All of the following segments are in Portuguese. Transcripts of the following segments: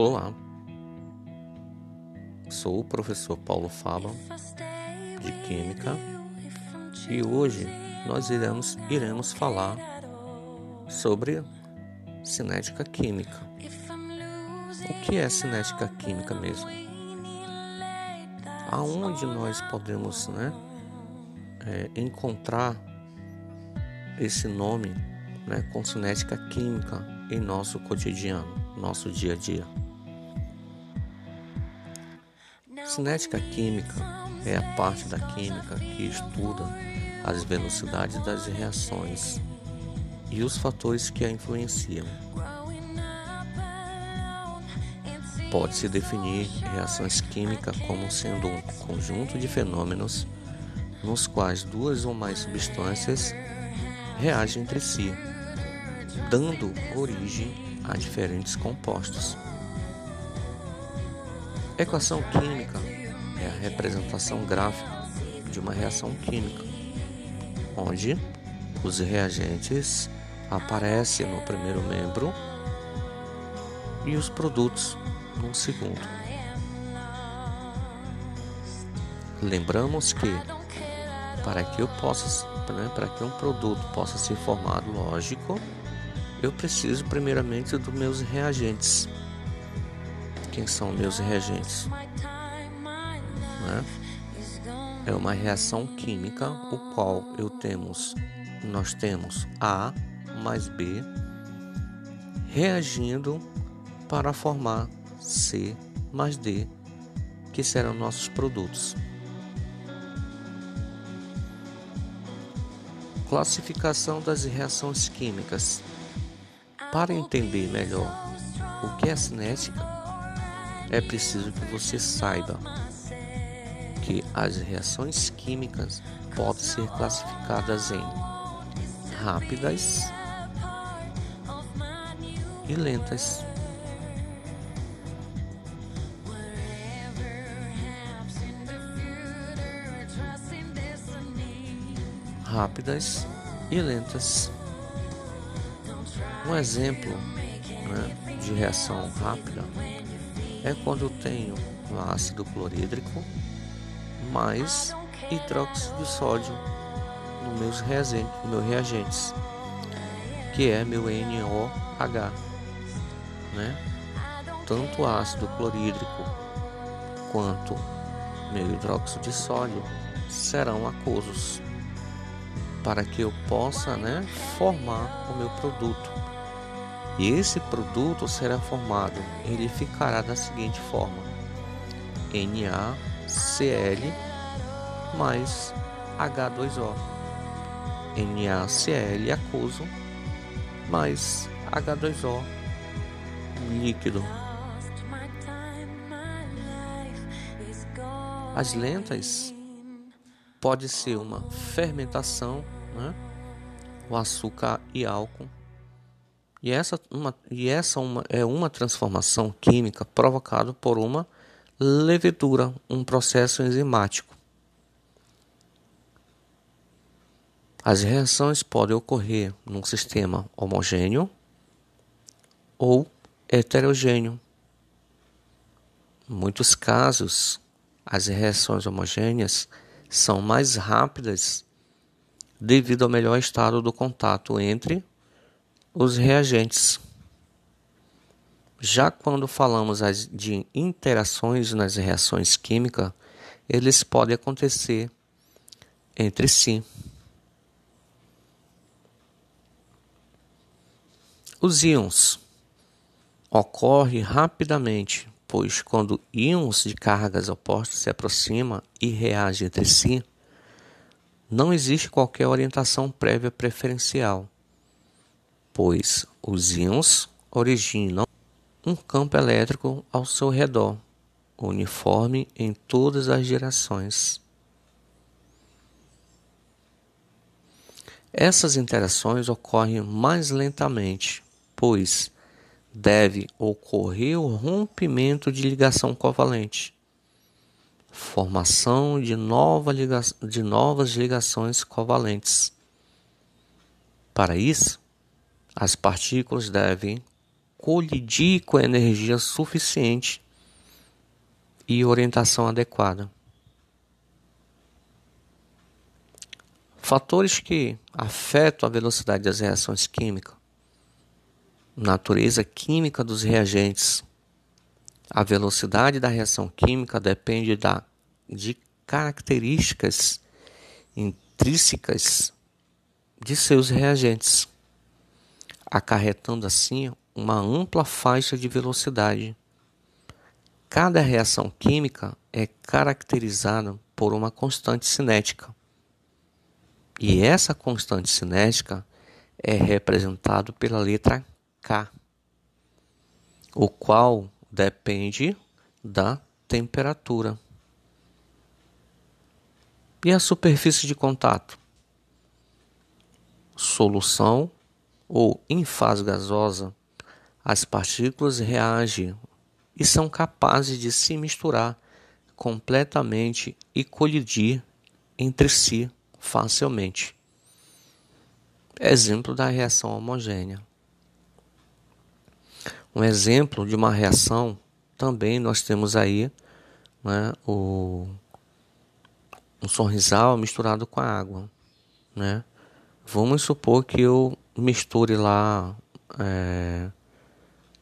Olá, sou o professor Paulo Faba de Química e hoje nós iremos, iremos falar sobre cinética química. O que é cinética química mesmo? Aonde nós podemos né, é, encontrar esse nome né, com cinética química em nosso cotidiano, nosso dia a dia? Cinética química é a parte da química que estuda as velocidades das reações e os fatores que a influenciam. Pode-se definir reações químicas como sendo um conjunto de fenômenos nos quais duas ou mais substâncias reagem entre si, dando origem a diferentes compostos. Equação química é a representação gráfica de uma reação química, onde os reagentes aparecem no primeiro membro e os produtos no segundo. Lembramos que para que eu possa, né, para que um produto possa ser formado, lógico, eu preciso primeiramente dos meus reagentes quem são meus reagentes. Né? É uma reação química, o qual eu temos, nós temos A mais B reagindo para formar C mais D, que serão nossos produtos. Classificação das reações químicas. Para entender melhor o que é cinética, é preciso que você saiba que as reações químicas podem ser classificadas em rápidas e lentas. Rápidas e lentas. Um exemplo né, de reação rápida é quando eu tenho um ácido clorídrico mais hidróxido de sódio nos meus reagentes, no meu reagentes, que é meu NOH, né? Tanto ácido clorídrico quanto meu hidróxido de sódio serão aquosos para que eu possa, né, formar o meu produto e esse produto será formado, ele ficará da seguinte forma: NaCl mais H2O. NaCl aquoso mais H2O líquido. As lentas pode ser uma fermentação, né? o açúcar e álcool e essa, uma, e essa uma, é uma transformação química provocada por uma levedura, um processo enzimático. As reações podem ocorrer num sistema homogêneo ou heterogêneo. Em muitos casos, as reações homogêneas são mais rápidas devido ao melhor estado do contato entre os reagentes. Já quando falamos de interações nas reações químicas, eles podem acontecer entre si. Os íons ocorrem rapidamente, pois quando íons de cargas opostas se aproximam e reagem entre si, não existe qualquer orientação prévia preferencial pois os íons originam um campo elétrico ao seu redor, uniforme em todas as direções. Essas interações ocorrem mais lentamente, pois deve ocorrer o rompimento de ligação covalente, formação de, nova liga de novas ligações covalentes. Para isso, as partículas devem colidir com energia suficiente e orientação adequada. Fatores que afetam a velocidade das reações químicas, natureza química dos reagentes. A velocidade da reação química depende da, de características intrínsecas de seus reagentes, acarretando assim uma ampla faixa de velocidade. Cada reação química é caracterizada por uma constante cinética. E essa constante cinética é representada pela letra K, o qual depende da temperatura. E a superfície de contato? Solução ou em fase gasosa, as partículas reagem e são capazes de se misturar completamente e colidir entre si facilmente. Exemplo da reação homogênea. Um exemplo de uma reação também nós temos aí né, o um sorrisal misturado com a água, né? Vamos supor que eu misture lá é,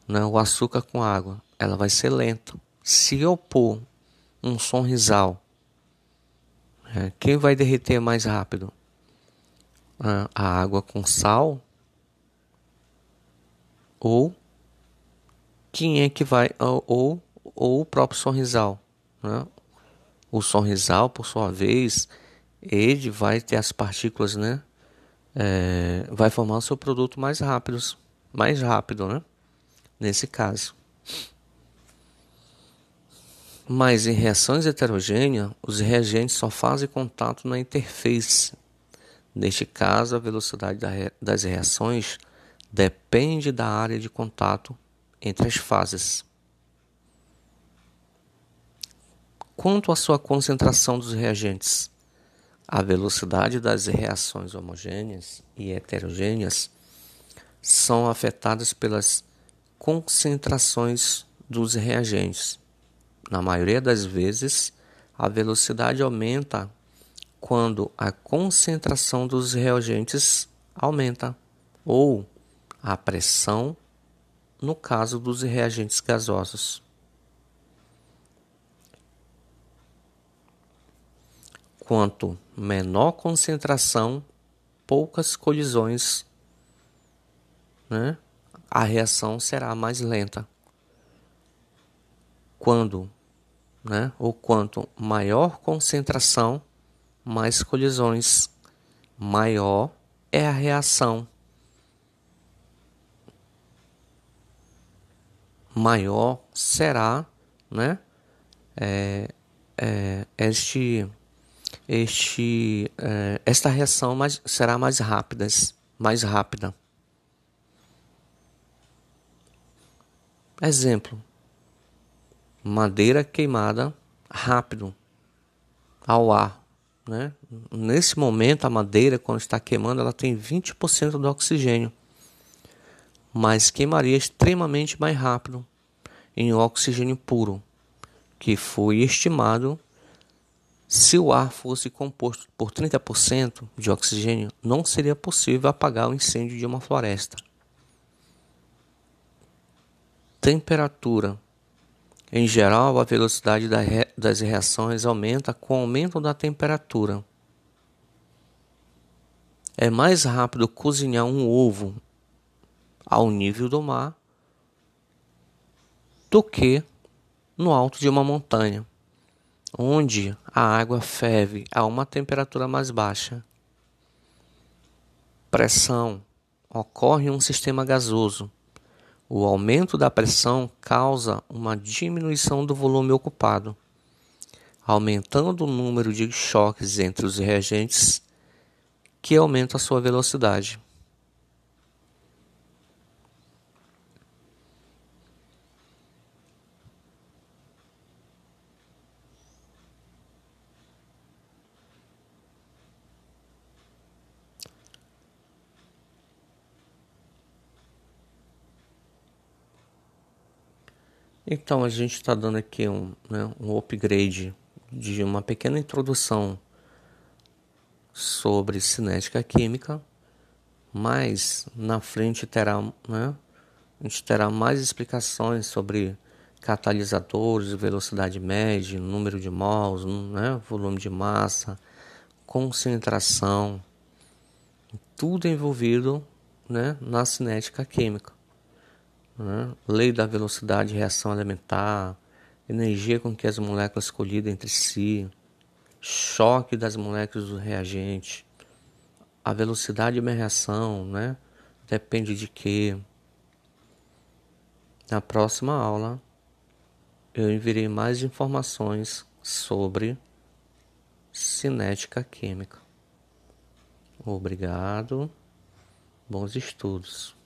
né, o açúcar com água, ela vai ser lenta. Se eu pôr um sorrisal, é, quem vai derreter mais rápido? A água com sal ou quem é que vai ou, ou o próprio sorrisal, né? O sorrisal, por sua vez, ele vai ter as partículas, né? É, vai formar o seu produto mais rápido, mais rápido, né? Nesse caso. Mas em reações heterogêneas, os reagentes só fazem contato na interface. Neste caso, a velocidade das reações depende da área de contato entre as fases. Quanto à sua concentração dos reagentes, a velocidade das reações homogêneas e heterogêneas são afetadas pelas concentrações dos reagentes. Na maioria das vezes, a velocidade aumenta quando a concentração dos reagentes aumenta ou a pressão no caso dos reagentes gasosos. Quanto menor concentração, poucas colisões, né? a reação será mais lenta. Quando, né? ou quanto maior concentração, mais colisões, maior é a reação. Maior será, né? É, é, este este, é, esta reação mais, será mais rápida, mais rápida. Exemplo: madeira queimada rápido ao ar. Né? Nesse momento, a madeira, quando está queimando, ela tem 20% do oxigênio, mas queimaria extremamente mais rápido em oxigênio puro, que foi estimado se o ar fosse composto por 30% de oxigênio, não seria possível apagar o incêndio de uma floresta. Temperatura. Em geral, a velocidade das reações aumenta com o aumento da temperatura. É mais rápido cozinhar um ovo ao nível do mar do que no alto de uma montanha onde a água ferve a uma temperatura mais baixa. Pressão ocorre em um sistema gasoso. O aumento da pressão causa uma diminuição do volume ocupado, aumentando o número de choques entre os reagentes, que aumenta a sua velocidade. Então a gente está dando aqui um, né, um upgrade de uma pequena introdução sobre cinética química, mas na frente terá, né, a gente terá mais explicações sobre catalisadores, velocidade média, número de mols, né, volume de massa, concentração, tudo envolvido né, na cinética química. Né? Lei da velocidade de reação elementar, energia com que as moléculas colidem entre si, choque das moléculas do reagente, a velocidade de uma reação, né? Depende de que. Na próxima aula eu enviarei mais informações sobre cinética química. Obrigado. Bons estudos.